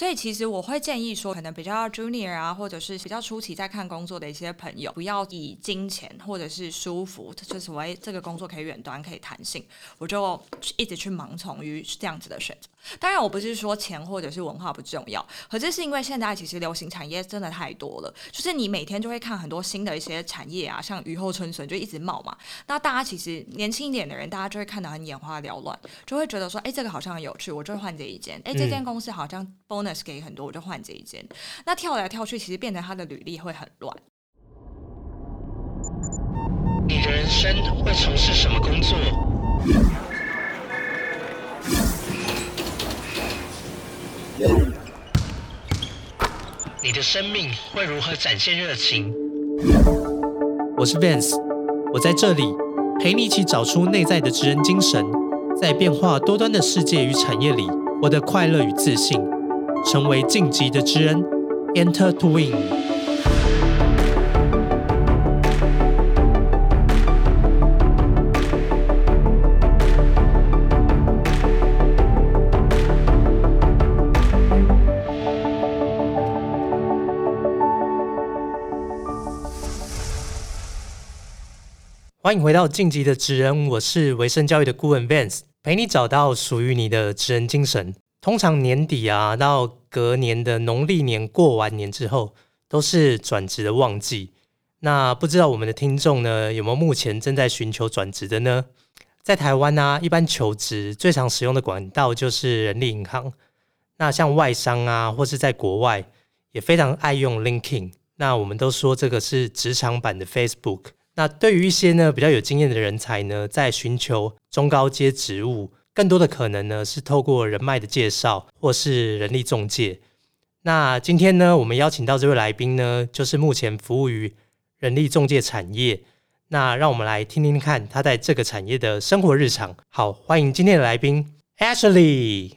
所以其实我会建议说，可能比较 junior 啊，或者是比较初期在看工作的一些朋友，不要以金钱或者是舒服，就是所谓这个工作可以远端可以弹性，我就一直去盲从于这样子的选择。当然，我不是说钱或者是文化不重要，可这是因为现在其实流行产业真的太多了，就是你每天就会看很多新的一些产业啊，像雨后春笋就一直冒嘛。那大家其实年轻一点的人，大家就会看得很眼花缭乱，就会觉得说，哎，这个好像很有趣，我就换这一间。哎，这间公司好像 bonus 给很多，我就换这一间。那跳来跳去，其实变成他的履历会很乱。你的人生会从事什么工作？你的生命会如何展现热情？我是 Vance，我在这里陪你一起找出内在的职人精神，在变化多端的世界与产业里，我的快乐与自信，成为晋级的知恩，Enter to Win。欢迎回到晋级的职人，我是维生教育的顾问 Vance，陪你找到属于你的职人精神。通常年底啊，到隔年的农历年过完年之后，都是转职的旺季。那不知道我们的听众呢，有没有目前正在寻求转职的呢？在台湾呢，一般求职最常使用的管道就是人力银行。那像外商啊，或是在国外，也非常爱用 l i n k i n g。那我们都说这个是职场版的 Facebook。那对于一些呢比较有经验的人才呢，在寻求中高阶职务，更多的可能呢是透过人脉的介绍，或是人力中介。那今天呢，我们邀请到这位来宾呢，就是目前服务于人力中介产业。那让我们来听听看他在这个产业的生活日常。好，欢迎今天的来宾 Ashley。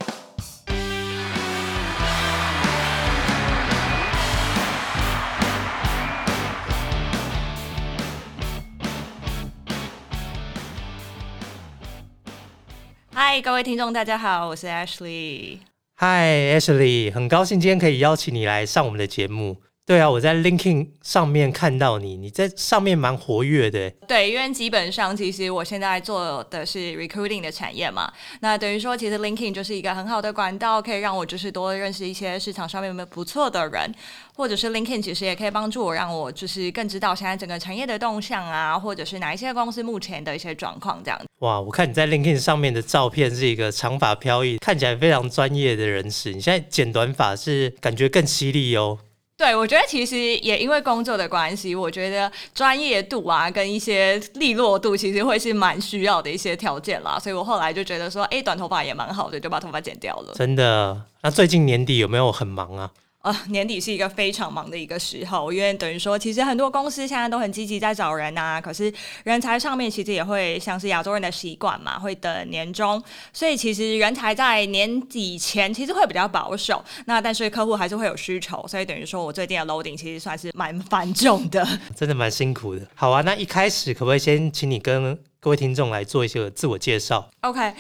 嗨，各位听众，大家好，我是 Ashley。嗨，Ashley，很高兴今天可以邀请你来上我们的节目。对啊，我在 LinkedIn 上面看到你，你在上面蛮活跃的。对，因为基本上其实我现在做的是 recruiting 的产业嘛，那等于说其实 LinkedIn 就是一个很好的管道，可以让我就是多认识一些市场上面有没有不错的人，或者是 LinkedIn 其实也可以帮助我，让我就是更知道现在整个产业的动向啊，或者是哪一些公司目前的一些状况这样。哇，我看你在 LinkedIn 上面的照片是一个长发飘逸，看起来非常专业的人士。你现在剪短发是感觉更犀利哦。对，我觉得其实也因为工作的关系，我觉得专业度啊，跟一些利落度，其实会是蛮需要的一些条件啦。所以我后来就觉得说，哎，短头发也蛮好的，就把头发剪掉了。真的？那最近年底有没有很忙啊？呃，年底是一个非常忙的一个时候，因为等于说，其实很多公司现在都很积极在找人呐。可是人才上面其实也会像是亚洲人的习惯嘛，会等年终，所以其实人才在年底前其实会比较保守。那但是客户还是会有需求，所以等于说我最近的 loading 其实算是蛮繁重的，真的蛮辛苦的。好啊，那一开始可不可以先请你跟各位听众来做一些自我介绍？OK。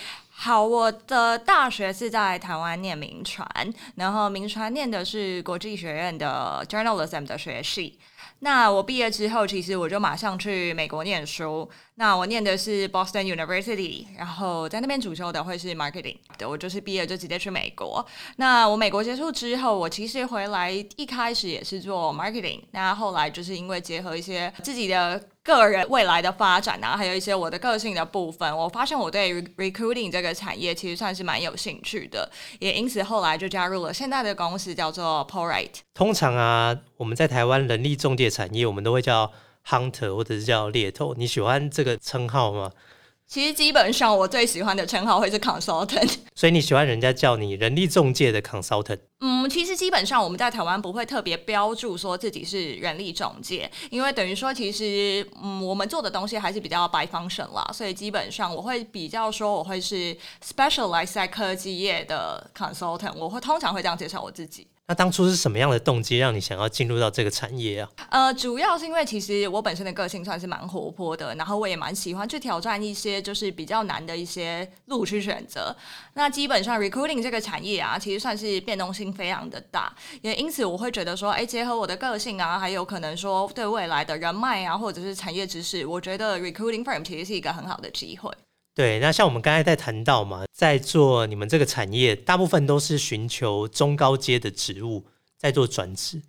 好，我的大学是在台湾念名传，然后名传念的是国际学院的 journalism 的学系。那我毕业之后，其实我就马上去美国念书。那我念的是 Boston University，然后在那边主修的会是 marketing。对我就是毕业就直接去美国。那我美国结束之后，我其实回来一开始也是做 marketing。那后来就是因为结合一些自己的个人未来的发展啊，还有一些我的个性的部分，我发现我对 recruiting 这个产业其实算是蛮有兴趣的。也因此后来就加入了现在的公司，叫做 p o r i t e。通常啊，我们在台湾人力中介产业，我们都会叫。Hunter 或者是叫猎头，你喜欢这个称号吗？其实基本上我最喜欢的称号会是 Consultant，所以你喜欢人家叫你人力中介的 Consultant。嗯，其实基本上我们在台湾不会特别标注说自己是人力中介，因为等于说其实嗯我们做的东西还是比较白方省啦，所以基本上我会比较说我会是 specialize 在科技业的 Consultant，我会通常会这样介绍我自己。那当初是什么样的动机让你想要进入到这个产业啊？呃，主要是因为其实我本身的个性算是蛮活泼的，然后我也蛮喜欢去挑战一些就是比较难的一些路去选择。那基本上 recruiting 这个产业啊，其实算是变动性非常的大，也因此我会觉得说，哎，结合我的个性啊，还有可能说对未来的人脉啊，或者是产业知识，我觉得 recruiting firm 其实是一个很好的机会。对，那像我们刚才在谈到嘛，在做你们这个产业，大部分都是寻求中高阶的职务，在做转职。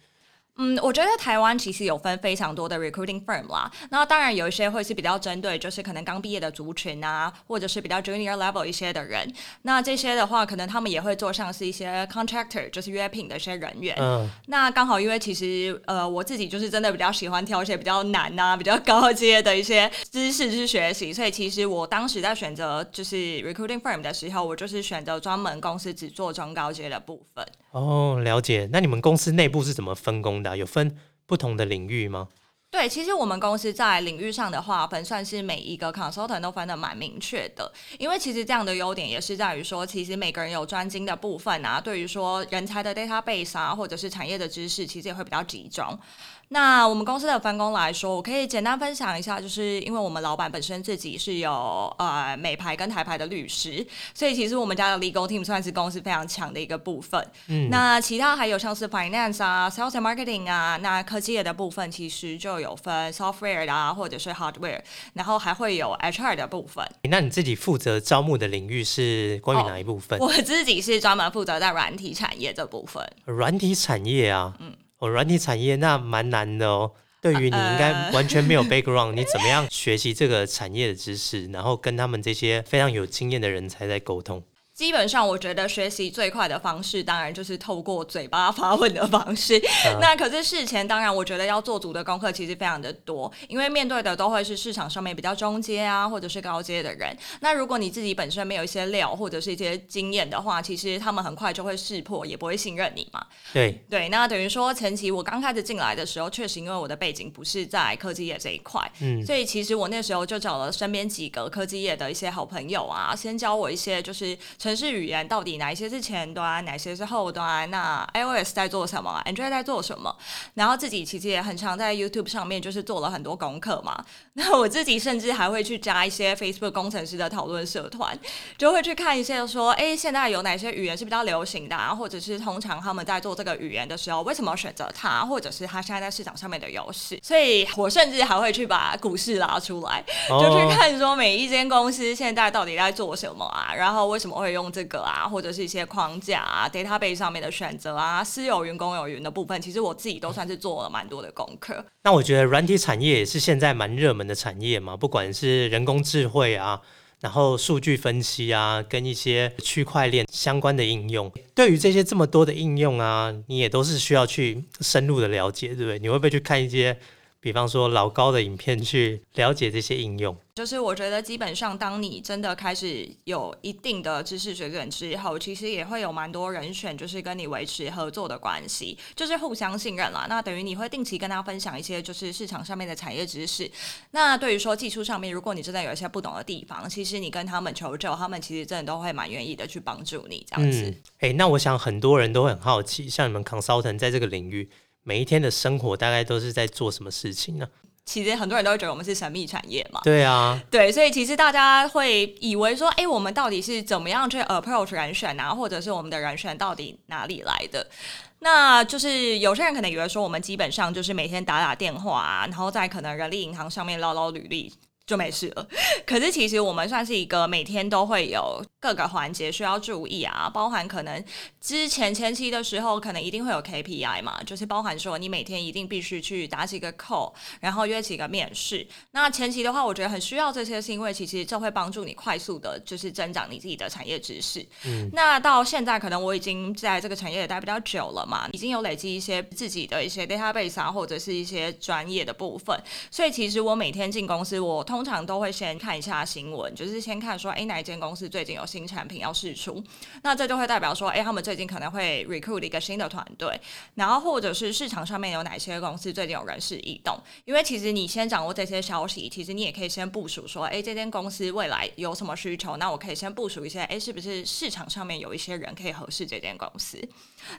嗯，我觉得台湾其实有分非常多的 recruiting firm 啦。那当然有一些会是比较针对，就是可能刚毕业的族群啊，或者是比较 junior level 一些的人。那这些的话，可能他们也会做像是一些 contractor，就是约聘的一些人员。嗯。那刚好因为其实呃，我自己就是真的比较喜欢挑一些比较难啊、比较高阶的一些知识去学习，所以其实我当时在选择就是 recruiting firm 的时候，我就是选择专门公司只做中高阶的部分。哦，了解。那你们公司内部是怎么分工有分不同的领域吗？对，其实我们公司在领域上的划分，算是每一个 consultant 都分的蛮明确的。因为其实这样的优点也是在于说，其实每个人有专精的部分啊，对于说人才的 database 啊，或者是产业的知识，其实也会比较集中。那我们公司的分工来说，我可以简单分享一下，就是因为我们老板本身自己是有呃美牌跟台牌的律师，所以其实我们家的 legal team 算是公司非常强的一个部分。嗯，那其他还有像是 finance 啊、sales and marketing 啊，那科技业的部分其实就有分 software 啊，或者是 hardware，然后还会有 HR 的部分。那你自己负责招募的领域是关于哪一部分？我自己是专门负责在软体产业这部分。软体产业啊，嗯。哦，软体产业那蛮难的哦。对于你应该完全没有 background，你怎么样学习这个产业的知识，然后跟他们这些非常有经验的人才在沟通？基本上，我觉得学习最快的方式，当然就是透过嘴巴发问的方式。那可是事前，当然我觉得要做足的功课其实非常的多，因为面对的都会是市场上面比较中阶啊，或者是高阶的人。那如果你自己本身没有一些料或者是一些经验的话，其实他们很快就会识破，也不会信任你嘛。对对，那等于说前期我刚开始进来的时候，确实因为我的背景不是在科技业这一块，嗯，所以其实我那时候就找了身边几个科技业的一些好朋友啊，先教我一些就是。城市语言到底哪一些是前端，哪些是后端？那 iOS 在做什么？Android 在做什么？然后自己其实也很常在 YouTube 上面就是做了很多功课嘛。那我自己甚至还会去加一些 Facebook 工程师的讨论社团，就会去看一些说，哎，现在有哪些语言是比较流行的，啊，或者是通常他们在做这个语言的时候，为什么选择它，或者是它现在在市场上面的优势。所以我甚至还会去把股市拉出来，就去看说每一间公司现在到底在做什么啊，然后为什么会。用这个啊，或者是一些框架啊，database 上面的选择啊，私有云、公有云的部分，其实我自己都算是做了蛮多的功课。那我觉得软体产业也是现在蛮热门的产业嘛，不管是人工智慧啊，然后数据分析啊，跟一些区块链相关的应用。对于这些这么多的应用啊，你也都是需要去深入的了解，对不对？你会不会去看一些？比方说老高的影片去了解这些应用，就是我觉得基本上，当你真的开始有一定的知识水准之后，其实也会有蛮多人选，就是跟你维持合作的关系，就是互相信任啦。那等于你会定期跟他分享一些就是市场上面的产业知识。那对于说技术上面，如果你真的有一些不懂的地方，其实你跟他们求救，他们其实真的都会蛮愿意的去帮助你这样子。哎，那我想很多人都很好奇，像你们 consultant 在这个领域。每一天的生活大概都是在做什么事情呢？其实很多人都会觉得我们是神秘产业嘛。对啊，对，所以其实大家会以为说，哎，我们到底是怎么样去 approach 人选啊，或者是我们的人选到底哪里来的？那就是有些人可能以为说，我们基本上就是每天打打电话啊，然后在可能人力银行上面捞捞履历。就没事了。可是其实我们算是一个每天都会有各个环节需要注意啊，包含可能之前前期的时候，可能一定会有 KPI 嘛，就是包含说你每天一定必须去打几个 call，然后约几个面试。那前期的话，我觉得很需要这些，是因为其实这会帮助你快速的，就是增长你自己的产业知识。嗯。那到现在可能我已经在这个产业也待比较久了嘛，已经有累积一些自己的一些 database 啊，或者是一些专业的部分，所以其实我每天进公司我。通常都会先看一下新闻，就是先看说，哎，哪一间公司最近有新产品要试出，那这就会代表说，哎，他们最近可能会 recruit 一个新的团队，然后或者是市场上面有哪些公司最近有人事异动，因为其实你先掌握这些消息，其实你也可以先部署说，哎，这间公司未来有什么需求，那我可以先部署一些，哎，是不是市场上面有一些人可以合适这间公司？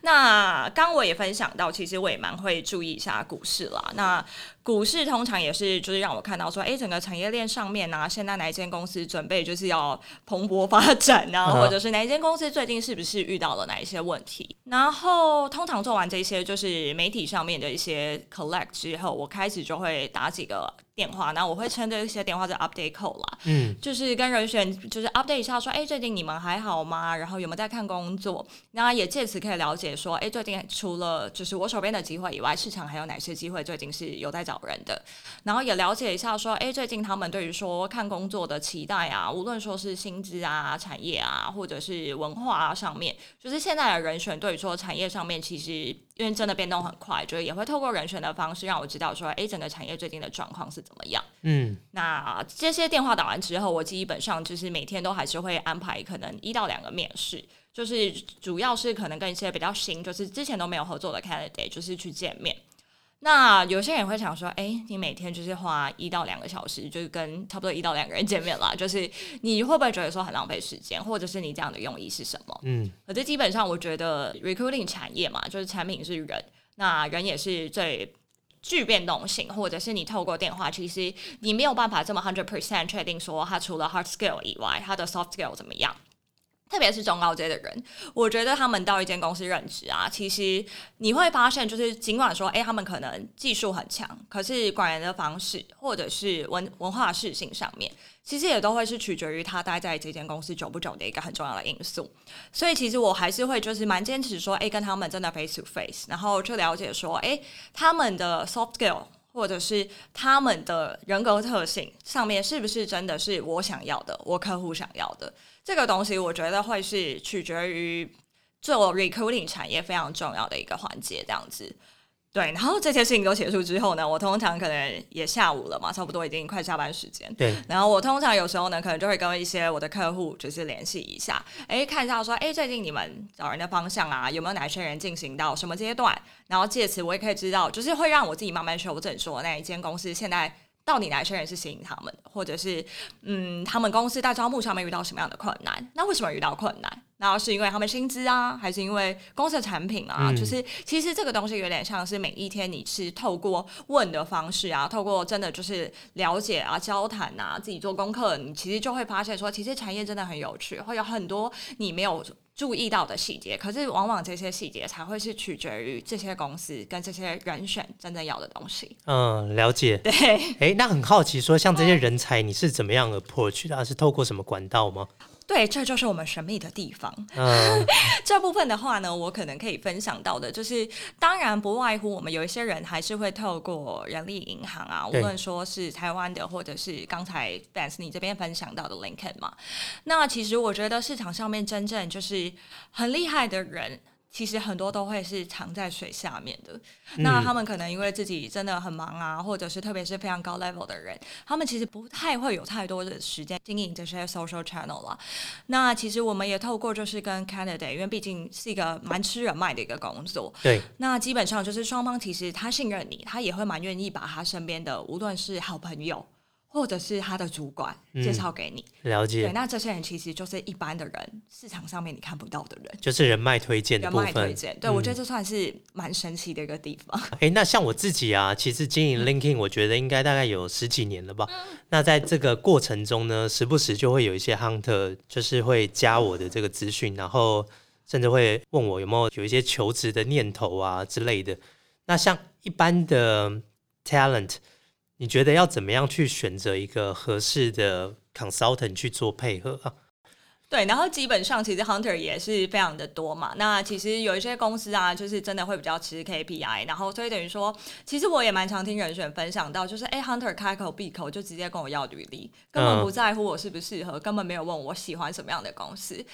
那刚我也分享到，其实我也蛮会注意一下股市啦。那股市通常也是就是让我看到说，哎，整个产业。链上面啊，现在哪一间公司准备就是要蓬勃发展啊，嗯或者是哪一间公司最近是不是遇到了哪一些问题？然后通常做完这些就是媒体上面的一些 collect 之后，我开始就会打几个电话，那我会称这些电话叫 update call 啦，嗯就是跟人选就是 update 一下说，哎，最近你们还好吗？然后有没有在看工作？那也借此可以了解说，哎，最近除了就是我手边的机会以外，市场还有哪些机会最近是有在找人的？然后也了解一下说，哎，最近他们对于说看工作的期待啊，无论说是薪资啊、产业啊，或者是文化啊上面，就是现在的人选对于说产业上面，其实因为真的变动很快，就是也会透过人选的方式让我知道说，哎，整个产业最近的状况是怎么样。嗯那这些电话打完之后，我基本上就是每天都还是会安排可能一到两个面试，就是主要是可能跟一些比较新，就是之前都没有合作的 candidate，就是去见面。那有些人会想说，哎、你每天就是花一到两个小时，就是跟差不多一到两个人见面啦，就是你会不会觉得说很浪费时间，或者是你这样的用意是什么？嗯可是基本上，我觉得 recruiting 产业嘛，就是产品是人，那人也是最具变动性，或者是你透过电话，其实你没有办法这么 hundred percent 确定说他除了 hard skill 以外，他的 soft skill 怎么样。特别是中高阶的人，我觉得他们到一间公司任职啊，其实你会发现，就是尽管说，哎、他们可能技术很强，可是管人的方式或者是文文化适性上面，其实也都会是取决于他待在这间公司久不久的一个很重要的因素。所以其实我还是会就是蛮坚持说，哎，跟他们真的 face to face，然后去了解说，哎，他们的 soft skill 或者是他们的人格特性上面是不是真的是我想要的，我客户想要的这个东西，我觉得会是取决于做 recruiting 产业非常重要的一个环节，这样子。对，然后这些事情都结束之后呢，我通常可能也下午了嘛，差不多已经快下班时间。对，然后我通常有时候呢，可能就会跟一些我的客户就是联系一下，哎，看一下说，哎，最近你们找人的方向啊，有没有哪些人进行到什么阶段？然后借此我也可以知道，就是会让我自己慢慢修正，说那一间公司现在到底哪些人是吸引他们的，或者是嗯，他们公司在招募上面遇到什么样的困难？那为什么遇到困难？然后是因为他们薪资啊，还是因为公司的产品啊？嗯就是其实这个东西有点像是每一天你是透过问的方式啊，透过真的就是了解啊、交谈啊、自己做功课，你其实就会发现说，其实产业真的很有趣，会有很多你没有注意到的细节。可是往往这些细节才会是取决于这些公司跟这些人选真正要的东西。嗯，了解。对。哎，那很好奇说，像这些人才，你是怎么样 approach 的啊？是透过什么管道吗？对，这就是我们神秘的地方。嗯 这部分的话呢，我可能可以分享到的，就是当然不外乎我们有一些人还是会透过人力银行啊，无对论说是台湾的，或者是刚才 Vance 你这边分享到的 LinkedIn 嘛。那其实我觉得市场上面真正就是很厉害的人。其实很多都会是藏在水下面的，那他们可能因为自己真的很忙啊，或者是特别是非常高 level 的人，他们其实不太会有太多的时间经营这些 social channel 啦。那其实我们也透过就是跟 candidate，因为毕竟是一个蛮吃人脉的一个工作，对，那基本上就是双方其实他信任你，他也会蛮愿意把他身边的无论是好朋友或者是他的主管介绍给你。了对，解，那这些人其实就是一般的人，市场上面你看不到的人。就是人脉推荐的人部分。脉推荐，对、我觉得嗯这算是蛮神奇的一个地方。哎，那像我自己啊，其实经营 LinkedIn，我觉得应该大概有十几年了吧。那在这个过程中呢，时不时就会有一些 hunter，就是会加我的这个资讯，然后甚至会问我有没有有一些求职的念头啊之类的。那像一般的 talent，你觉得要怎么样去选择一个合适的 consultant 去做配合啊？对，然后基本上其实 hunter 也是非常的多嘛。那其实有一些公司啊，就是真的会比较吃 KPI，然后所以等于说，其实我也蛮常听人选分享到，就是哎，hunter 开口闭口就直接跟我要履历，根本不在乎我适不适合，根本没有问我喜欢什么样的公司。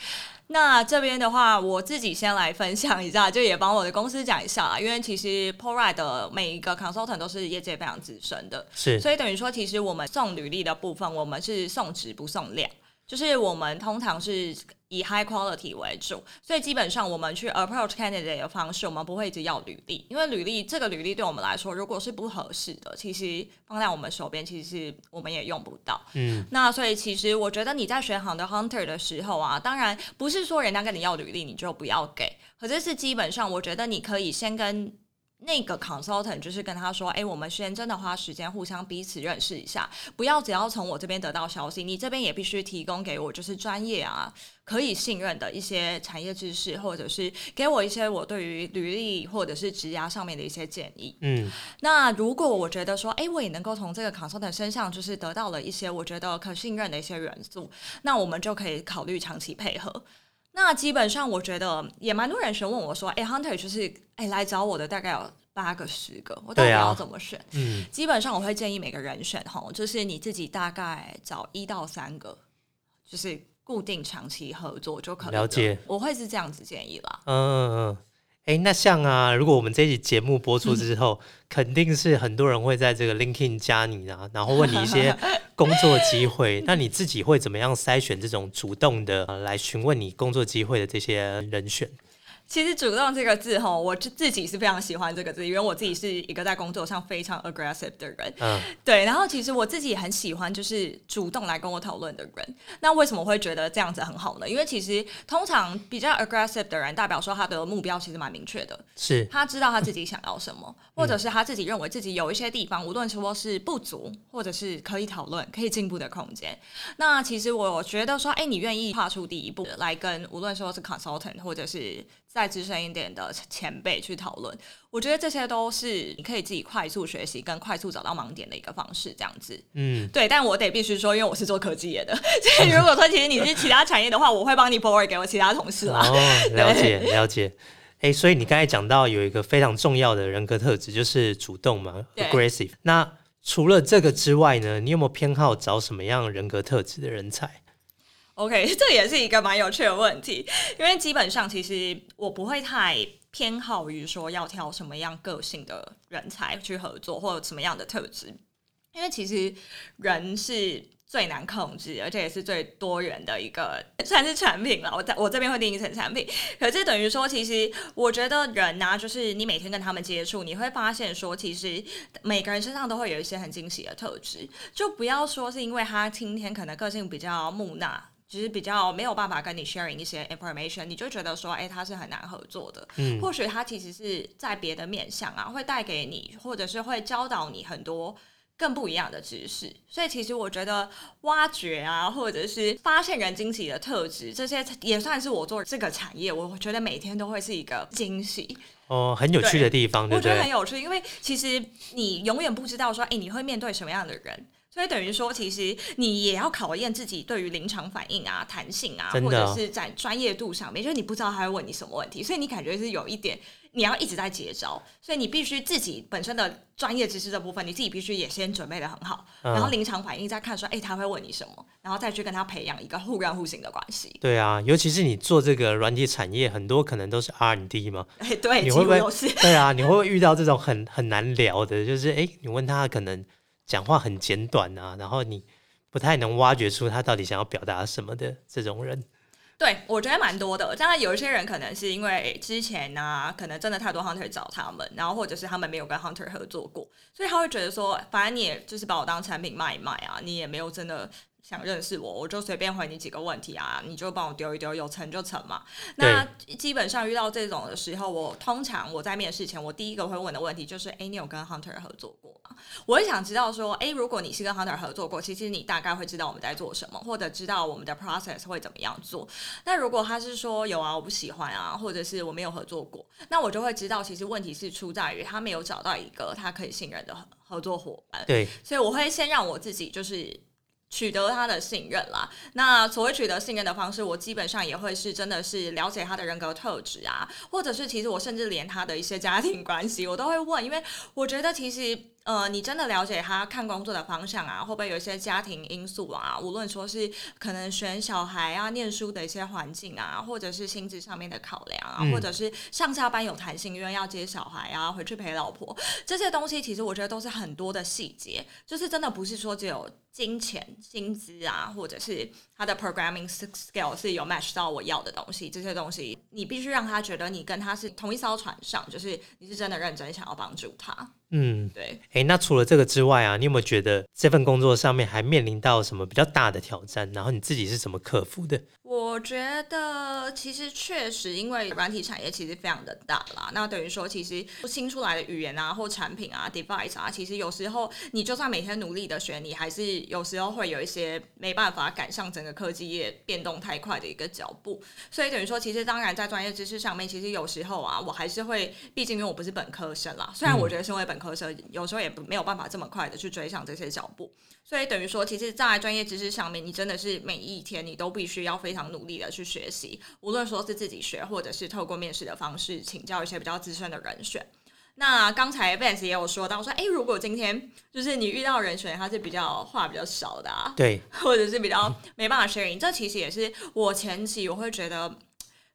那这边的话，我自己先来分享一下，就也帮我的公司讲一下啦，因为其实 p o r i 的每一个 consultant 都是业界非常资深的，是，所以等于说，其实我们送履历的部分，我们是送质不送量，就是我们通常是以 high quality 为主，所以基本上我们去 approach candidate 的方式，我们不会一直要履历，因为履历这个履历对我们来说，如果是不合适的，其实放在我们手边，其实我们也用不到。嗯，那所以其实我觉得你在选好的 hunter 的时候啊，当然不是说人家跟你要履历你就不要给，可是是基本上我觉得你可以先跟那个 consultant 就是跟他说，哎，我们先真的花时间互相彼此认识一下，不要只要从我这边得到消息，你这边也必须提供给我就是专业啊，可以信任的一些产业知识，或者是给我一些我对于履历或者是职涯上面的一些建议。嗯，那如果我觉得说，哎，我也能够从这个 consultant 身上就是得到了一些我觉得可信任的一些元素，那我们就可以考虑长期配合。那基本上，我觉得也蛮多人询问我说：“哎，Hunter 就是哎来找我的大概有八个十个，我到底要怎么选？”嗯，基本上我会建议每个人选哈，就是你自己大概找一到三个，就是固定长期合作就可以了解。我会是这样子建议啦。嗯嗯嗯。哎，那像啊，如果我们这期节目播出之后，肯定是很多人会在这个 LinkedIn 加你啊，然后问你一些 工作机会。那你自己会怎么样筛选这种主动的来询问你工作机会的这些人选？其实“主动”这个字，哈，我自己是非常喜欢这个字，因为我自己是一个在工作上非常 aggressive 的人。嗯，对。然后，其实我自己也很喜欢，就是主动来跟我讨论的人。那为什么会觉得这样子很好呢？因为其实通常比较 aggressive 的人，代表说他的目标其实蛮明确的，是他知道他自己想要什么，或者是他自己认为自己有一些地方，无论说是不足，或者是可以讨论、可以进步的空间。那其实我觉得说，哎，你愿意跨出第一步来跟无论说是 consultant 或者是再资深一点的前辈去讨论，我觉得这些都是你可以自己快速学习跟快速找到盲点的一个方式，这样子。嗯，对。但我得必须说，因为我是做科技业的，所以如果说其实你是其他产业的话，我会帮你 forward 给我其他同事啦。哦，了解 了解。哎，所以你刚才讲到有一个非常重要的人格特质，就是主动嘛，aggressive。那除了这个之外呢，你有没有偏好找什么样人格特质的人才？OK，这也是一个蛮有趣的问题，因为基本上其实我不会太偏好于说要挑什么样个性的人才去合作，或者什么样的特质，因为其实人是最难控制，而且也是最多元的一个算是产品了。我在我这边会定义成产品，可是等于说，其实我觉得人呢，就是你每天跟他们接触，你会发现说，其实每个人身上都会有一些很惊喜的特质，就不要说是因为他今天可能个性比较木讷。其实比较没有办法跟你 sharing 一些 information，你就觉得说，哎，他是很难合作的。嗯，或许他其实是在别的面向啊，会带给你，或者是会教导你很多更不一样的知识。所以其实我觉得挖掘啊，或者是发现人惊喜的特质，这些也算是我做这个产业，我觉得每天都会是一个惊喜。哦，很有趣的地方，我觉得很有趣，因为其实你永远不知道说，哎，你会面对什么样的人。所以等于说，其实你也要考验自己对于临场反应啊、弹性啊，或者是在专业度上面，就是你不知道他会问你什么问题，所以你感觉是有一点你要一直在接招，所以你必须自己本身的专业知识这部分，你自己必须也先准备的很好，然后临场反应再看说，哎，他会问你什么，然后再去跟他培养一个互认互信的关系。对啊，尤其是你做这个软体产业，很多可能都是 R&D 嘛，哎，对，你会不会？对啊，你会不会遇到这种很很难聊的？就是哎，你问他可能。讲话很简短啊，然后你不太能挖掘出他到底想要表达什么的这种人，对我觉得蛮多的。当然，有一些人可能是因为之前呢，可能真的太多 hunter 找他们，然后或者是他们没有跟 hunter 合作过，所以他会觉得说，反正你也就是把我当产品卖一卖啊，你也没有真的。想认识我，我就随便回你几个问题啊，你就帮我丢一丢，有成就成嘛。那基本上遇到这种的时候，我通常我在面试前，我第一个会问的问题就是：哎，你有跟 Hunter 合作过吗？我会想知道说，哎，如果你是跟 Hunter 合作过，其实你大概会知道我们在做什么，或者知道我们的 process 会怎么样做。那如果他是说有啊，我不喜欢啊，或者是我没有合作过，那我就会知道，其实问题是出在于他没有找到一个他可以信任的合作伙伴。对，所以我会先让我自己就是。取得他的信任啦。那所谓取得信任的方式，我基本上也会是真的是了解他的人格特质啊，或者是其实我甚至连他的一些家庭关系我都会问，因为我觉得其实。呃，你真的了解他看工作的方向啊？会不会有一些家庭因素啊？无论说是可能选小孩啊、念书的一些环境啊，或者是薪资上面的考量啊，或者是上下班有弹性，因为要接小孩啊，回去陪老婆，这些东西其实我觉得都是很多的细节，就是真的不是说只有金钱、薪资啊，或者是他的 programming skill 是有 match 到我要的东西，这些东西你必须让他觉得你跟他是同一艘船上，就是你是真的认真想要帮助他。嗯，对。哎，那除了这个之外啊，你有没有觉得这份工作上面还面临到什么比较大的挑战？然后你自己是怎么克服的？我觉得其实确实，因为软体产业其实非常的大啦，那等于说其实新出来的语言啊或产品啊 device 啊，其实有时候你就算每天努力的学，你还是有时候会有一些没办法赶上整个科技业变动太快的一个脚步。所以等于说，其实当然在专业知识上面，其实有时候啊，我还是会，毕竟因为我不是本科生啦，虽然我觉得身为本科生，有时候也不没有办法这么快的去追上这些脚步。所以等于说，其实，在专业知识上面，你真的是每一天你都必须要非常努力的去学习，无论说是自己学，或者是透过面试的方式请教一些比较资深的人选。那刚才 Vance 也有说到说，哎，如果今天就是你遇到人选，他是比较话比较少的，啊，对，或者是比较没办法 sharing，这其实也是我前期我会觉得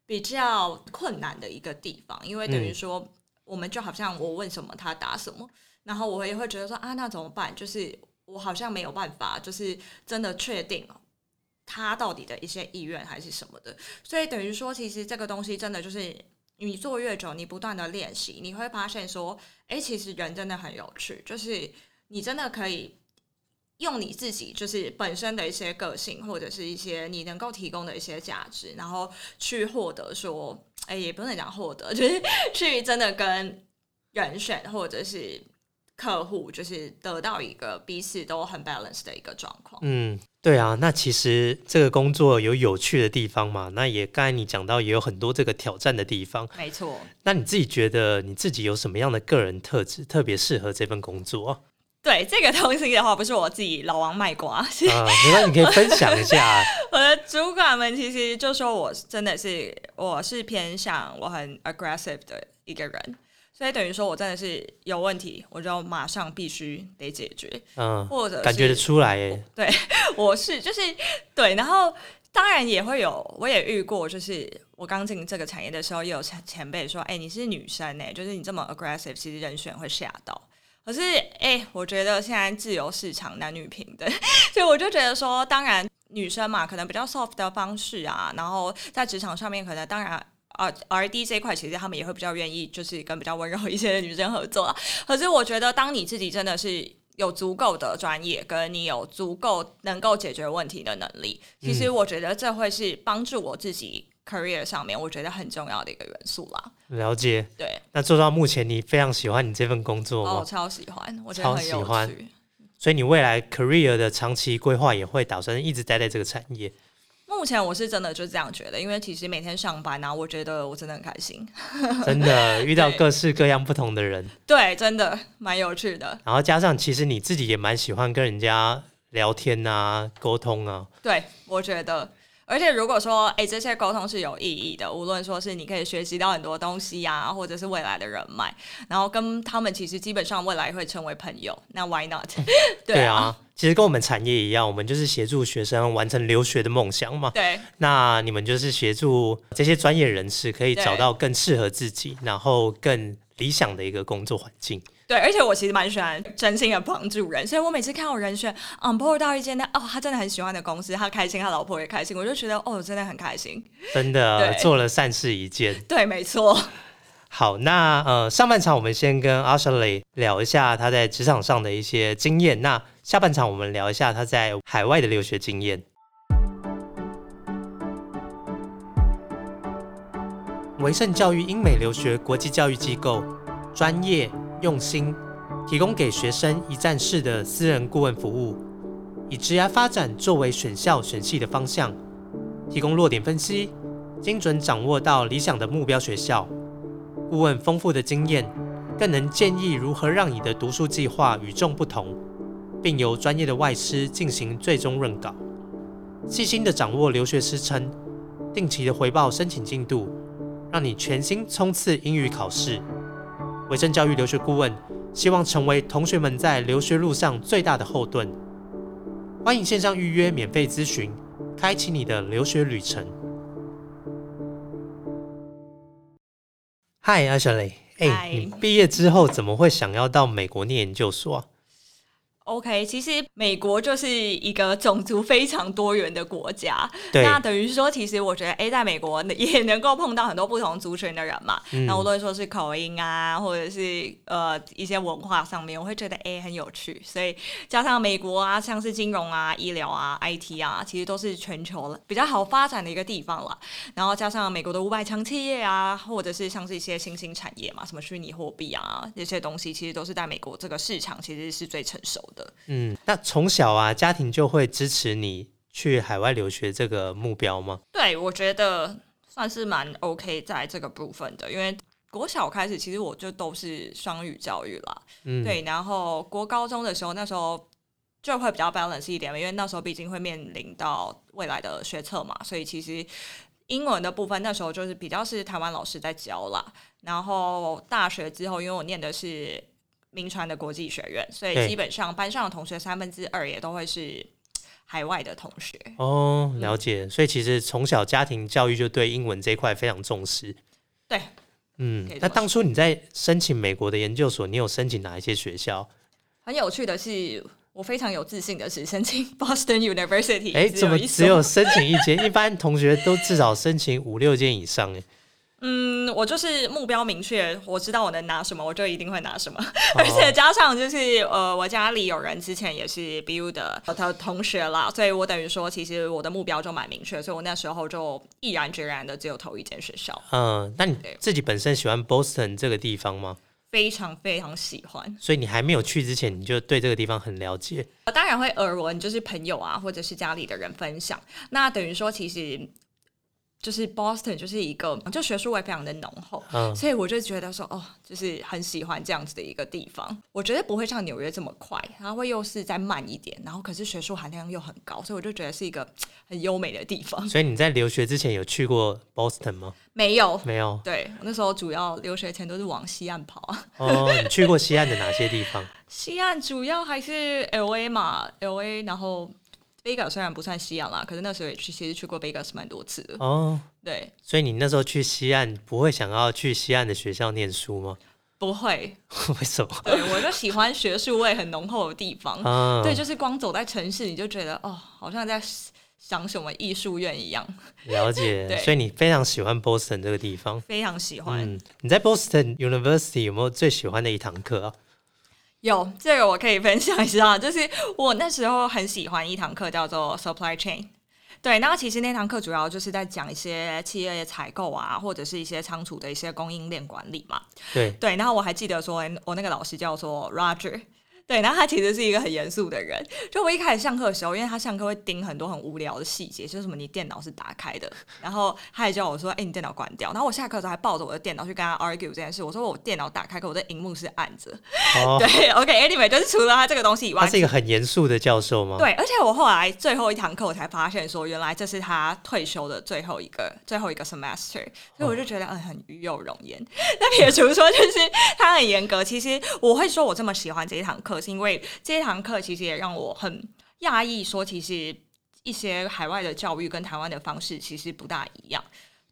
比较困难的一个地方，因为等于说，我们就好像我问什么他答什么，然后我也会觉得说啊，那怎么办？就是。我好像没有办法，就是真的确定他到底的一些意愿还是什么的，所以等于说，其实这个东西真的就是你做越久，你不断的练习，你会发现说，哎，其实人真的很有趣，就是你真的可以用你自己就是本身的一些个性，或者是一些你能够提供的一些价值，然后去获得说，哎，也不能讲获得，就是去真的跟人选或者是。客户就是得到一个彼此都很 balance 的一个状况。嗯，对啊，那其实这个工作有有趣的地方嘛？那也刚才你讲到也有很多这个挑战的地方。没错。那你自己觉得你自己有什么样的个人特质特别适合这份工作？对这个东西的话，不是我自己老王卖瓜啊，没关系，你可以分享一下。我的主管们其实就说我真的是我是偏向我很 aggressive 的一个人。所以等于说，我真的是有问题，我就马上必须得解决，嗯，或者感觉得出来耶。对，我是就是对，然后当然也会有，我也遇过，就是我刚进这个产业的时候，也有前前辈说，哎，你是女生哎，就是你这么 aggressive，其实人选会吓到。可是哎，我觉得现在自由市场，男女平等，所以我就觉得说，当然女生嘛，可能比较 soft 的方式啊，然后在职场上面，可能当然。啊，R D 这一块其实他们也会比较愿意，就是跟比较温柔一些的女生合作啊。可是我觉得，当你自己真的是有足够的专业，跟你有足够能够解决问题的能力，其实我觉得这会是帮助我自己 career 上面我觉得很重要的一个元素啦。了解，对。那做到目前，你非常喜欢你这份工作吗？哦，超喜欢，我超喜欢。所以你未来 career 的长期规划也会打算一直待在这个产业。目前我是真的就这样觉得，因为其实每天上班啊，我觉得我真的很开心，真的遇到各式各样不同的人，对，真的蛮有趣的。然后加上其实你自己也蛮喜欢跟人家聊天啊，沟通啊，对我觉得。而且如果说，哎，这些沟通是有意义的，无论说是你可以学习到很多东西呀，或者是未来的人脉，然后跟他们其实基本上未来会成为朋友，那 Why not？对啊，其实跟我们产业一样，我们就是协助学生完成留学的梦想嘛。对。那你们就是协助这些专业人士可以找到更适合自己，然后更理想的一个工作环境。对，而且我其实蛮喜欢真心的帮助人，所以我每次看到人选 on board 到一间的哦，他真的很喜欢的公司，他开心，他老婆也开心，我就觉得哦，真的很开心，真的做了善事一件。对，没错。好，那呃，上半场我们先跟阿 s h l e y 聊一下他在职场上的一些经验，那下半场我们聊一下他在海外的留学经验。维盛教育英美留学国际教育机构，专业。用心提供给学生一站式的私人顾问服务，以职业发展作为选校选系的方向，提供落点分析，精准掌握到理想的目标学校。顾问丰富的经验，更能建议如何让你的读书计划与众不同，并由专业的外师进行最终润稿。细心的掌握留学师称，定期的回报申请进度，让你全心冲刺英语考试。维正教育留学顾问希望成为同学们在留学路上最大的后盾。欢迎线上预约免费咨询，开启你的留学旅程。Hi Ashley，哎，你毕业之后怎么会想要到美国念研究所？OK，其实美国就是一个种族非常多元的国家，对，那等于说，其实我觉得，哎，在美国也能够碰到很多不同族群的人嘛。嗯那无论说是口音啊，或者是呃一些文化上面，我会觉得哎很有趣。所以加上美国啊，像是金融啊、医疗啊、IT 啊，其实都是全球比较好发展的一个地方了。然后加上美国的五百强企业啊，或者是像是一些新兴产业嘛，什么虚拟货币啊这些东西，其实都是在美国这个市场其实是最成熟的。嗯，那从小啊，家庭就会支持你去海外留学这个目标吗？对，我觉得算是蛮 OK 在这个部分的，因为国小开始其实我就都是双语教育啦，嗯，，对，然后国高中的时候那时候就会比较 balance 一点，因为那时候毕竟会面临到未来的学测嘛，所以其实英文的部分那时候就是比较是台湾老师在教啦，然后大学之后因为我念的是民传的国际学院，所以基本上班上的同学三分之二也都会是海外的同学。哦，嗯了解。所以其实从小家庭教育就对英文这一块非常重视。对，嗯那当初你在申请美国的研究所，你有申请哪一些学校？很有趣的是，我非常有自信的是申请 Boston University，哎，只怎么只有申请一间？一般同学都至少申请五六间以上。哎，嗯，我就是目标明确，我知道我能拿什么，我就一定会拿什么。哦 而且加上就是呃，我家里有人之前也是 BU 的的同学啦，所以我等于说，其实我的目标就蛮明确，所以我那时候就毅然决然的只有投一间学校，嗯，那你自己本身喜欢 Boston 这个地方吗？非常非常喜欢。所以你还没有去之前，你就对这个地方很了解。我当然会耳闻，就是朋友啊，或者是家里的人分享。那等于说，其实就是 Boston 就是一个，就学术味非常的浓厚。嗯，所以我就觉得说，哦，就是很喜欢这样子的一个地方。我觉得不会像纽约这么快，它会又是再慢一点，然后可是学术含量又很高，所以我就觉得是一个很优美的地方。所以你在留学之前有去过 Boston 吗？没有，没有。对我那时候主要留学前都是往西岸跑啊。哦，你去过西岸的哪些地方？西岸主要还是 L A 嘛，L A，然后 Vegas 虽然不算西岸啦，可是那时候也去，其实去过 Vegas 蛮多次的。哦，对，所以你那时候去西岸，不会想要去西岸的学校念书吗？不会，为什么？对我就喜欢学术味很浓厚的地方。啊，对，就是光走在城市，你就觉得哦，好像在想什么艺术院一样，了解。所以你非常喜欢 Boston 这个地方。非常喜欢。嗯，你在 Boston University 有没有最喜欢的一堂课啊？有这个我可以分享一下，就是我那时候很喜欢一堂课叫做 Supply Chain。对，那其实那堂课主要就是在讲一些企业采购啊，或者是一些仓储的一些供应链管理嘛。对，对，然后我还记得说，我那个老师叫做 Roger。对，然后他其实是一个很严肃的人。就我一开始上课的时候，因为他上课会盯很多很无聊的细节，就是什么你电脑是打开的，然后他也叫我说：“哎、你电脑关掉。”然后我下课的时候还抱着我的电脑去跟他 argue 这件事。我说我电脑打开，可我的荧幕是暗着。哦，对，OK，Anyway，、就是除了他这个东西以外，他是一个很严肃的教授吗？对，而且我后来最后一堂课，我才发现说，原来这是他退休的最后一个最后一个 semester，所以我就觉得嗯很与有容颜。那撇除说就是他很严格，其实我会说我这么喜欢这一堂课，是因为这一堂课其实也让我很讶异，说其实一些海外的教育跟台湾的方式其实不大一样。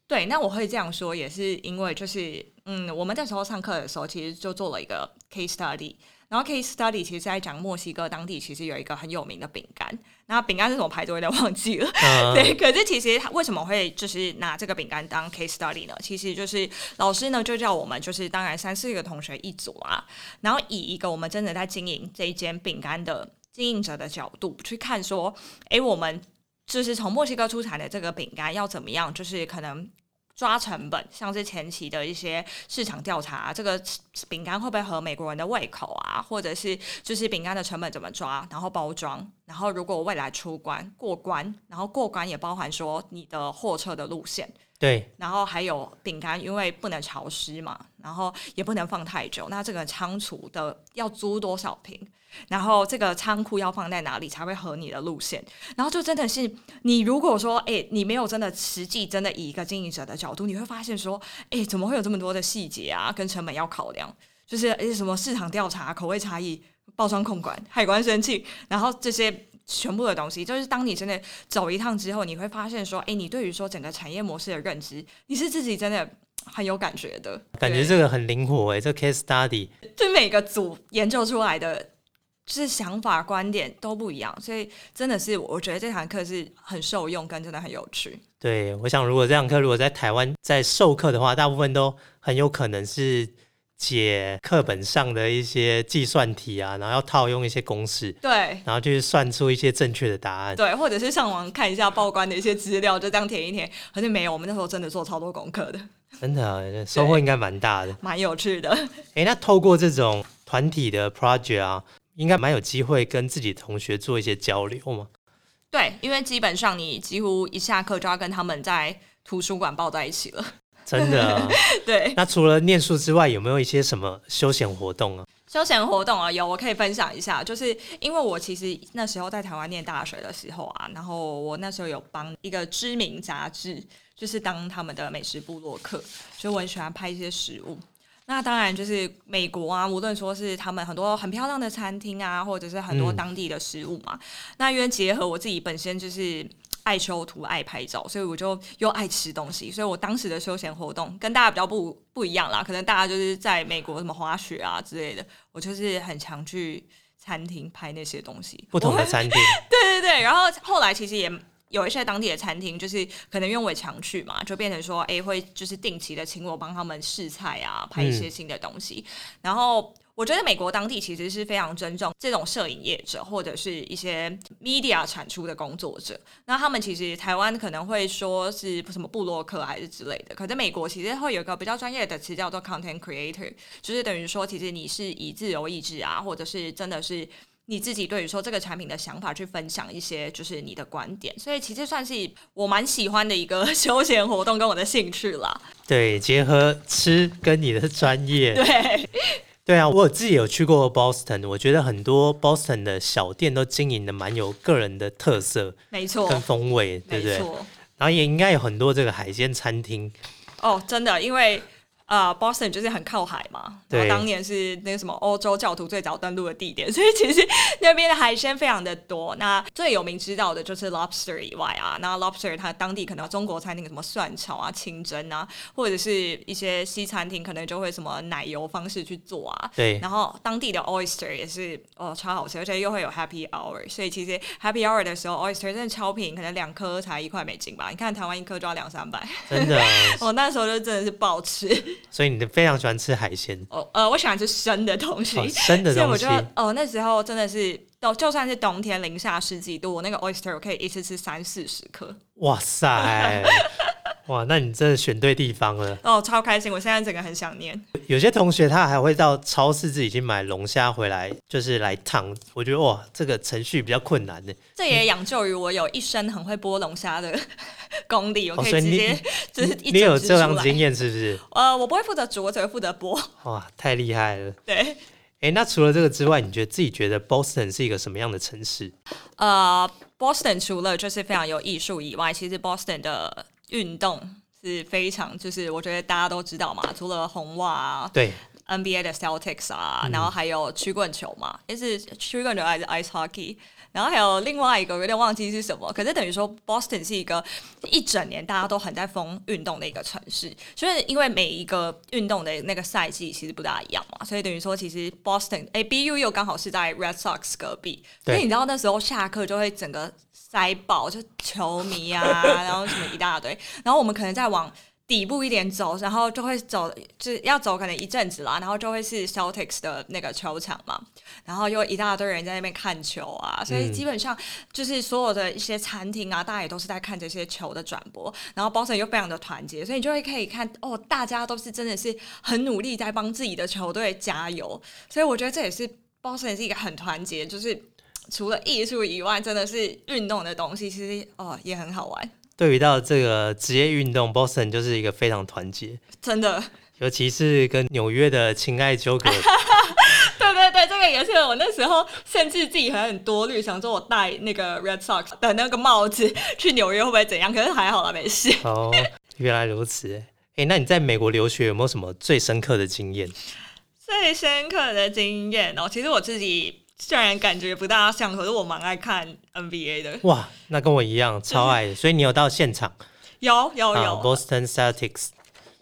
对，那我会这样说，也是因为就是，嗯，我们那时候上课的时候，其实就做了一个 case study，然后 case study 其实在讲墨西哥当地其实有一个很有名的饼干，然后饼干是什么牌子我有点忘记了，嗯，对，可是其实他为什么会就是拿这个饼干当 case study 呢？其实就是老师呢就叫我们就是当然三四个同学一组啊，然后以一个我们真的在经营这一间饼干的经营者的角度去看说，哎，我们就是从墨西哥出产的这个饼干要怎么样，就是可能。抓成本，像是前期的一些市场调查，这个饼干会不会合美国人的胃口啊？或者是就是饼干的成本怎么抓，然后包装，然后如果未来出关过关，然后过关也包含说你的货车的路线，对，然后还有饼干，因为不能潮湿嘛，然后也不能放太久，那这个仓储的要租多少瓶，然后这个仓库要放在哪里才会合你的路线，然后就真的是你如果说，哎，你没有真的实际真的以一个经营者的角度，你会发现说，哎，怎么会有这么多的细节啊，跟成本要考量，就是诶什么市场调查、口味差异、包装控管、海关申请，然后这些。全部的东西，就是当你真的走一趟之后，你会发现说，哎，你对于说整个产业模式的认知，你是自己真的很有感觉的。感觉这个很灵活诶，这 case study 对每个组研究出来的就是想法观点都不一样，所以真的是我觉得这堂课是很受用，跟真的很有趣。对，我想如果这堂课如果在台湾在授课的话，大部分都很有可能是解课本上的一些计算题啊，然后要套用一些公式，对然后去算出一些正确的答案。对，或者是上网看一下报关的一些资料，就这样填一填。可是没有，我们那时候真的做超多功课的，真的啊收获应该蛮大的。蛮有趣的。诶，那透过这种团体的 project 啊，应该蛮有机会跟自己同学做一些交流嘛。对，因为基本上你几乎一下课就要跟他们在图书馆抱在一起了。真的啊、对，那除了念书之外，有没有一些什么休闲活动啊？休闲活动啊，有我可以分享一下，就是因为我其实那时候在台湾念大学的时候啊，然后我那时候有帮一个知名杂志，就是当他们的美食部落客，所以我很喜欢拍一些食物。那当然就是美国啊，无论说是他们很多很漂亮的餐厅啊，或者是很多嗯当地的食物嘛。那因为结合我自己本身就是爱修图、爱拍照，所以我就又爱吃东西，所以我当时的休闲活动跟大家比较不不一样啦。可能大家就是在美国什么滑雪啊之类的，我就是很常去餐厅拍那些东西，不同的餐厅，对对对，然后后来其实也有一些当地的餐厅，就是可能因为我也常去嘛，就变成说，哎，会就是定期的请我帮他们试菜啊，拍一些新的东西。然后我觉得美国当地其实是非常尊重这种摄影业者或者是一些 media 产出的工作者。那他们其实台湾可能会说是什么布洛克还是之类的，可是美国其实会有一个比较专业的词叫做 content creator，就是等于说其实你是以自由意志啊，或者是真的是。你自己对于说这个产品的想法去分享一些，就是你的观点，所以其实算是我蛮喜欢的一个 休闲活动跟我的兴趣啦。对，结合吃跟你的专业，对，对啊，我自己有去过 Boston，我觉得很多 Boston 的小店都经营的蛮有个人的特色没错，跟风味，对不对？然后也应该有很多这个海鲜餐厅，哦，真的，因为呃，Boston 就是很靠海嘛，然后当年是那个什么欧洲教徒最早登陆的地点，所以其实那边的海鲜非常的多。那最有名知道的就是 lobster 以外啊，那 lobster 它当地可能有中国餐厅什么蒜炒啊、清蒸啊，或者是一些西餐厅可能就会什么奶油方式去做啊。对，然后当地的 oyster 也是哦超好吃，而且又会有 happy hour，所以其实 happy hour 的时候 oyster 真的超便宜，可能两颗才一块美金吧。你看台湾一颗就要两三百，真的啊，我那时候就真的是暴吃。所以你非常喜欢吃海鲜，哦呃，我喜欢吃生的东西，哦，生的东西所以我就，哦那时候真的是。就就算是冬天零下十几度，我那个 oyster 我可以一次吃三四十颗，哇塞，哇，那你真的选对地方了。哦，超开心！我现在整个很想念。有些同学他还会到超市自己去买龙虾回来，就是来烫。我觉得哇，这个程序比较困难呢。这也养就于我有一身很会剥龙虾的 功力，我可以直接 就是一你有这样经验是不是？呃，我不会负责煮，我只会负责剥。哇，太厉害了！对，诶，那除了这个之外，你觉得自己觉得 Boston 是一个什么样的城市？呃，Boston 除了就是非常有艺术以外，其实 Boston 的运动是非常，就是我觉得大家都知道嘛，除了红袜啊对，NBA 的 Celtics 啊，嗯。然后还有曲棍球嘛，也是曲棍球还是 ice hockey，然后还有另外一个我有点忘记是什么，可是等于说 Boston 是一个一整年大家都很在疯运动的一个城市，就是因为每一个运动的那个赛季其实不大一样嘛，所以等于说其实 Boston 哎 BU 又刚好是在 Red Sox 隔壁，所以你知道那时候下课就会整个塞爆，就球迷啊，然后什么一大堆，然后我们可能在往底部一点走，然后就会走，就是要走可能一阵子啦，然后就会是 Celtics 的那个球场嘛，然后又一大堆人在那边看球啊，所以嗯基本上就是所有的一些餐厅啊，大家也都是在看这些球的转播，然后 Boston 又非常的团结，所以你就会可以看哦，大家都是真的是很努力在帮自己的球队加油，所以我觉得这也是 Boston 是一个很团结，就是。除了艺术以外，真的是运动的东西，其实哦也很好玩，对于到这个职业运动，Boston 就是一个非常团结，真的。尤其是跟纽约的情爱纠葛。对对对，这个也是我那时候甚至自己还很多虑，想说我戴那个 Red Sox 的那个帽子去纽约会不会怎样？可是还好啦，没事。哦，原来如此。哎，那你在美国留学有没有什么最深刻的经验？最深刻的经验哦，其实我自己虽然感觉不大像，可是我蛮爱看 NBA 的。哇，那跟我一样 超爱的，所以你有到现场有有有，啊？Boston Celtics，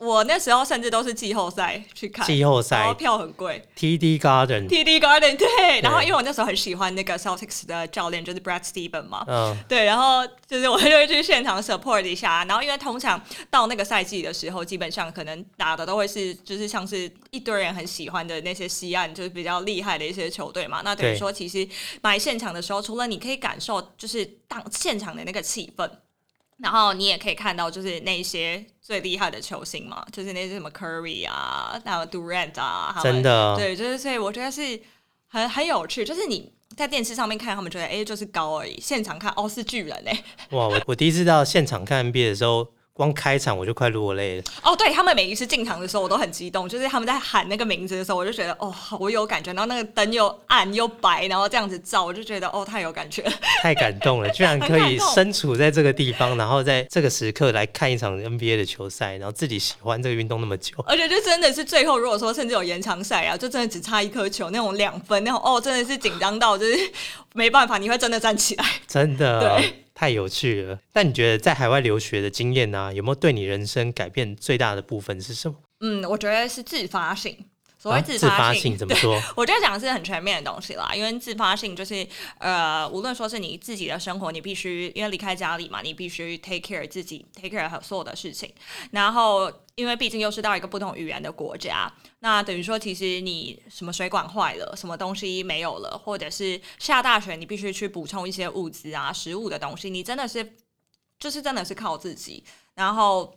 我那时候甚至都是季后赛去看，季后赛。然后票很贵。TD Garden，TD Garden 对，然后因为我那时候很喜欢那个 Celtics 的教练，就是 Brad Steven 嘛，嗯，对，然后就是我就会去现场 support 一下，然后因为通常到那个赛季的时候，基本上可能打的都会是就是像是一堆人很喜欢的那些西岸就是比较厉害的一些球队嘛，那等于说其实买现场的时候，除了你可以感受就是当现场的那个气氛。然后你也可以看到，就是那些最厉害的球星嘛，就是那些什么 Curry 啊，然后 Durant 啊，他们真的，对，就是所以我觉得是很很有趣，就是你在电视上面看他们觉得哎就是高而已，现场看哦是巨人哎、哇！我我第一次到现场看 NBA 的时候，光开场我就快落泪了。哦对他们每一次进场的时候我都很激动，就是他们在喊那个名字的时候，我就觉得哦好有感觉，然后那个灯又暗又白，然后这样子照，我就觉得哦太有感觉了。太感动了，居然可以身处在这个地方，然后在这个时刻来看一场 NBA 的球赛，然后自己喜欢这个运动那么久，而且就真的是最后，如果说甚至有延长赛啊，就真的只差一颗球那种两分那种哦，真的是紧张到就是没办法，你会真的站起来。真的对太有趣了。那你觉得在海外留学的经验呢、有没有对你人生改变最大的部分是什么？嗯，我觉得是自发性。所谓啊自自发性，性 怎么说？我觉得讲的是很全面的东西啦，因为自发性就是呃，无论说是你自己的生活，你必须因为离开家里嘛，你必须 take care 自己，take care 所有的事情。然后，因为毕竟又是到一个不同语言的国家，那等于说其实你什么水管坏了，什么东西没有了，或者是下大雪，你必须去补充一些物资啊、食物的东西，你真的是就是真的是靠自己，然后。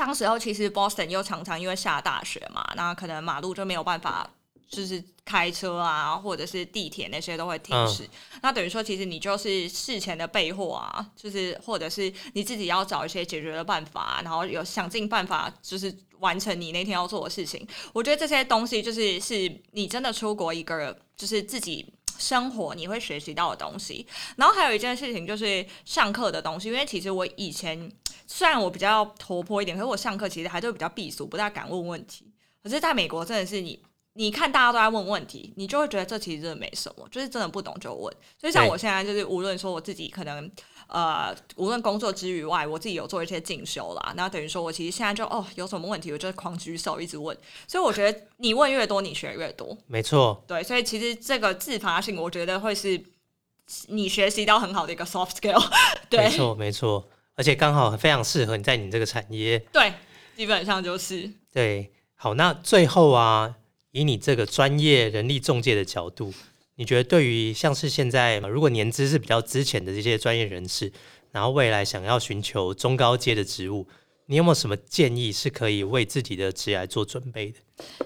当时候其实 Boston 又常常因为下大雪嘛，那可能马路就没有办法，就是开车啊，或者是地铁那些都会停驶。那等于说，其实你就是事前的备货啊，就是或者是你自己要找一些解决的办法，然后有想尽办法，就是完成你那天要做的事情。我觉得这些东西就是是你真的出国一个，就是自己。生活你会学习到的东西，然后还有一件事情就是上课的东西，因为其实我以前虽然我比较活泼一点，可是我上课其实还是比较避俗，不大敢问问题。可是在美国真的是你，你看大家都在问问题，你就会觉得这其实真的没什么，就是真的不懂就问。所以像我现在就是，无论说我自己可能呃，无论工作之余外，我自己有做一些进修啦，那等于说我其实现在就哦有什么问题，我就狂举手一直问。所以我觉得你问越多，你学越多。没错，对，所以其实这个自发性，我觉得会是你学习到很好的一个 soft skill 对。没错，没错，而且刚好非常适合你在你这个产业。对，基本上就是对，好，那最后啊，以你这个专业人力中介的角度，你觉得对于像是现在呃如果年资是比较之前的这些专业人士，然后未来想要寻求中高阶的职务，你有没有什么建议是可以为自己的职业做准备的？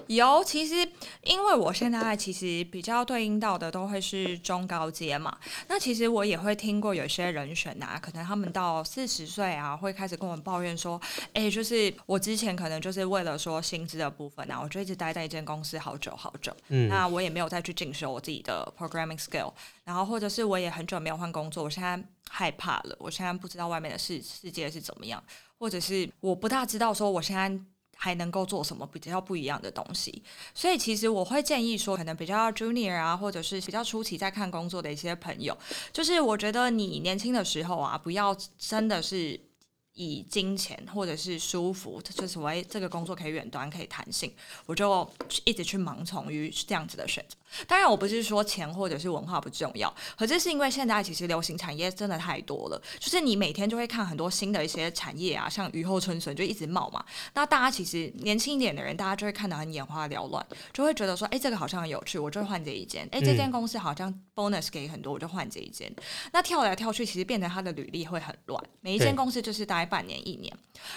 有，其实因为我现在其实比较对应到的都会是中高阶嘛，那其实我也会听过有些人选啊，可能他们到四十岁啊，会开始跟我们抱怨说，哎，就是我之前可能就是为了说薪资的部分啊，我就一直待在一间公司好久好久，嗯，那我也没有再去进修我自己的 programming skill，然后或者是我也很久没有换工作，我现在害怕了，我现在不知道外面的世世界是怎么样，或者是我不大知道说我现在还能够做什么比较不一样的东西，所以其实我会建议说，可能比较 junior 啊，或者是比较初期在看工作的一些朋友，就是我觉得你年轻的时候啊，不要真的是。以金钱或者是舒服，就是所谓这个工作可以远端可以弹性，我就一直去盲从于这样子的选择。当然，我不是说钱或者是文化不重要，可这是因为现在其实流行产业真的太多了，就是你每天就会看很多新的一些产业啊，像雨后春笋就一直冒嘛。那大家其实年轻一点的人，大家就会看得很眼花缭乱，就会觉得说，哎，这个好像很有趣，我就换这一间。哎，这间公司好像 bonus 给很多，我就换这一间。那跳来跳去，其实变成他的履历会很乱，每一间公司就是待半年一年。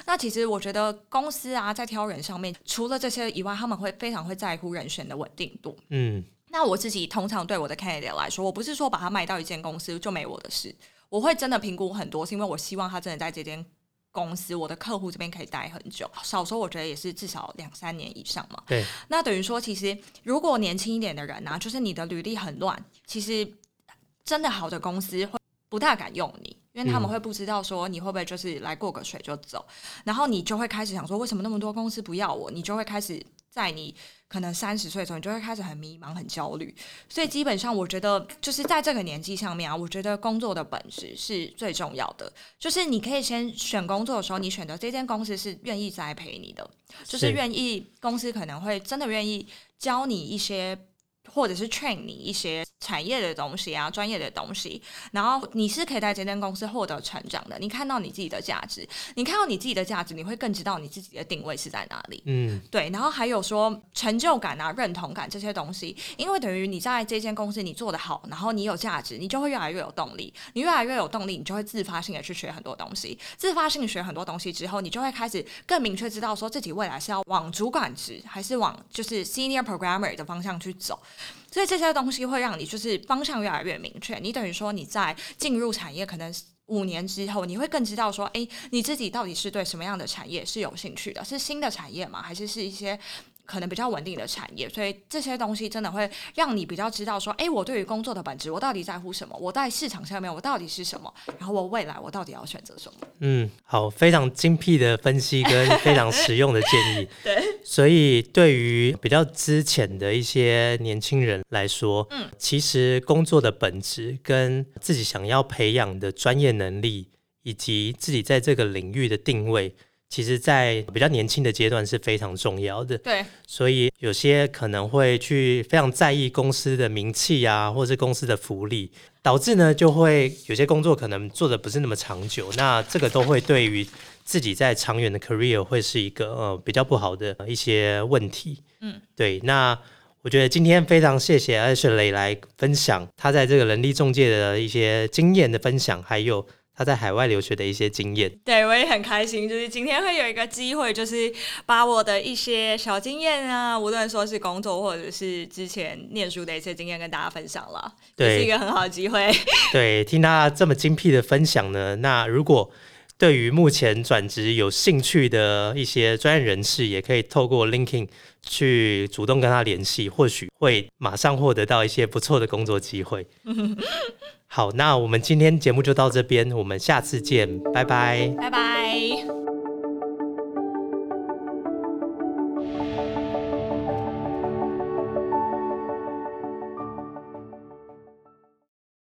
那其实我觉得公司啊，在挑人上面，除了这些以外，他们会非常会在乎人选的稳定度。嗯，那我自己通常对我的 candidate 来说，我不是说把他卖到一间公司就没我的事，我会真的评估很多，是因为我希望他真的在这间公司，我的客户这边可以待很久，少说我觉得也是至少两三年以上嘛。对，那等于说，其实如果年轻一点的人啊，就是你的履历很乱，其实真的好的公司会不大敢用你。因为他们嗯会不知道说你会不会就是来过个水就走，然后你就会开始想说为什么那么多公司不要我，你就会开始在你可能三十岁的时候，你就会开始很迷茫、很焦虑。所以基本上，我觉得就是在这个年纪上面啊，我觉得工作的本质是最重要的。就是你可以先选工作的时候，你选择这间公司是愿意栽培你的，就是是愿意公司可能会真的愿意教你一些。或者是 train 你一些产业的东西啊，专业的东西，然后你是可以在这间公司获得成长的。你看到你自己的价值，你看到你自己的价值，你会更知道你自己的定位是在哪里。嗯，对，然后还有说成就感啊、认同感这些东西，因为等于你在这间公司你做得好，然后你有价值，你就会越来越有动力。你越来越有动力，你就会自发性的去学很多东西。自发性学很多东西之后，你就会开始更明确知道说自己未来是要往主管职，还是往就是 senior programmer 的方向去走。所以这些东西会让你就是方向越来越明确。你等于说你在进入产业可能。五年之后，你会更知道说，诶，你自己到底是对什么样的产业是有兴趣的？是新的产业吗？还是是一些可能比较稳定的产业？所以这些东西真的会让你比较知道说，诶，我对于工作的本质，我到底在乎什么？我在市场上面我到底是什么？然后我未来我到底要选择什么？嗯，好，非常精辟的分析跟非常实用的建议。对，所以对于比较资浅的一些年轻人来说，嗯，其实工作的本质跟自己想要培养的专业能力，以及自己在这个领域的定位，其实在比较年轻的阶段是非常重要的。对，所以有些可能会去非常在意公司的名气啊，或是公司的福利，导致呢就会有些工作可能做的不是那么长久。那这个都会对于自己在长远的 career 会是一个呃比较不好的一些问题。嗯，对。那我觉得今天非常谢谢艾雪雷来分享他在这个人力中介的一些经验的分享，还有他在海外留学的一些经验。对，我也很开心，就是今天会有一个机会，就是把我的一些小经验啊，无论说是工作或者是之前念书的一些经验跟大家分享了，也对是一个很好的机会。对，听他这么精辟的分享呢，那如果对于目前转职有兴趣的一些专业人士，也可以透过 LinkedIn 去主动跟他联系，或许会马上获得到一些不错的工作机会。好，那我们今天节目就到这边，我们下次见，拜拜。拜拜。